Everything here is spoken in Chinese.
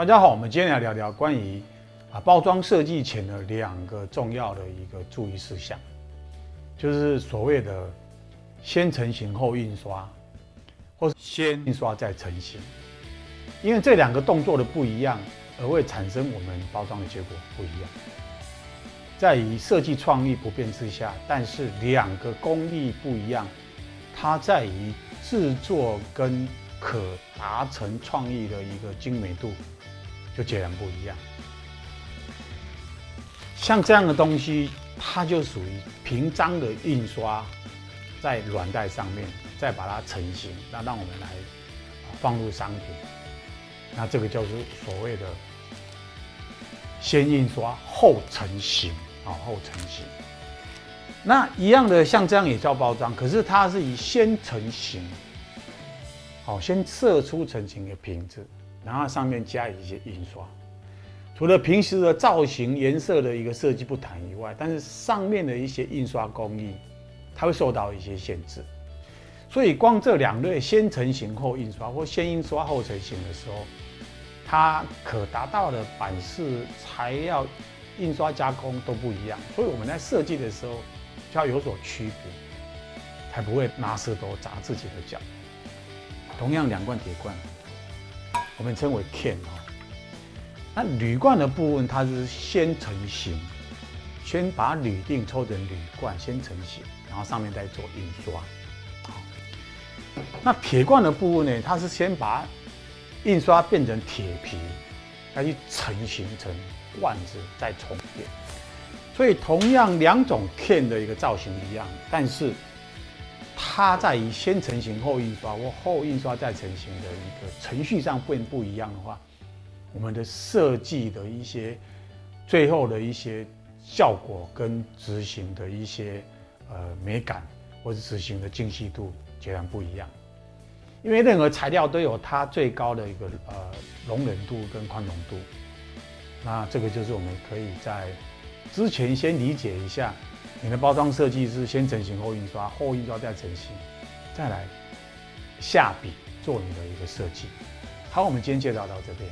大家好，我们今天来聊聊关于啊包装设计前的两个重要的一个注意事项，就是所谓的先成型后印刷，或是先印刷再成型。因为这两个动作的不一样，而会产生我们包装的结果不一样。在于设计创意不变之下，但是两个工艺不一样，它在于制作跟可达成创意的一个精美度就截然不一样。像这样的东西，它就属于平张的印刷，在软袋上面再把它成型，那让我们来放入商品。那这个就是所谓的先印刷后成型啊，后成型。那一样的，像这样也叫包装，可是它是以先成型，好，先射出成型的瓶子，然后上面加一些印刷。除了平时的造型、颜色的一个设计不谈以外，但是上面的一些印刷工艺，它会受到一些限制。所以光这两类先成型后印刷，或先印刷后成型的时候，它可达到的版式、材料、印刷加工都不一样。所以我们在设计的时候就要有所区别，才不会拿石头砸自己的脚。同样两罐铁罐，我们称为 can 哦。那铝罐的部分，它是先成型，先把铝锭抽成铝罐，先成型，然后上面再做印刷。那铁罐的部分呢？它是先把印刷变成铁皮，再去成型成罐子，再重叠。所以同样两种片的一个造型一样，但是它在于先成型后印刷或后印刷再成型的一个程序上变不一样的话，我们的设计的一些最后的一些效果跟执行的一些呃美感或者执行的精细度。截然不一样，因为任何材料都有它最高的一个呃容忍度跟宽容度，那这个就是我们可以在之前先理解一下，你的包装设计是先成型后印刷，后印刷再成型，再来下笔做你的一个设计。好，我们今天介绍到这边。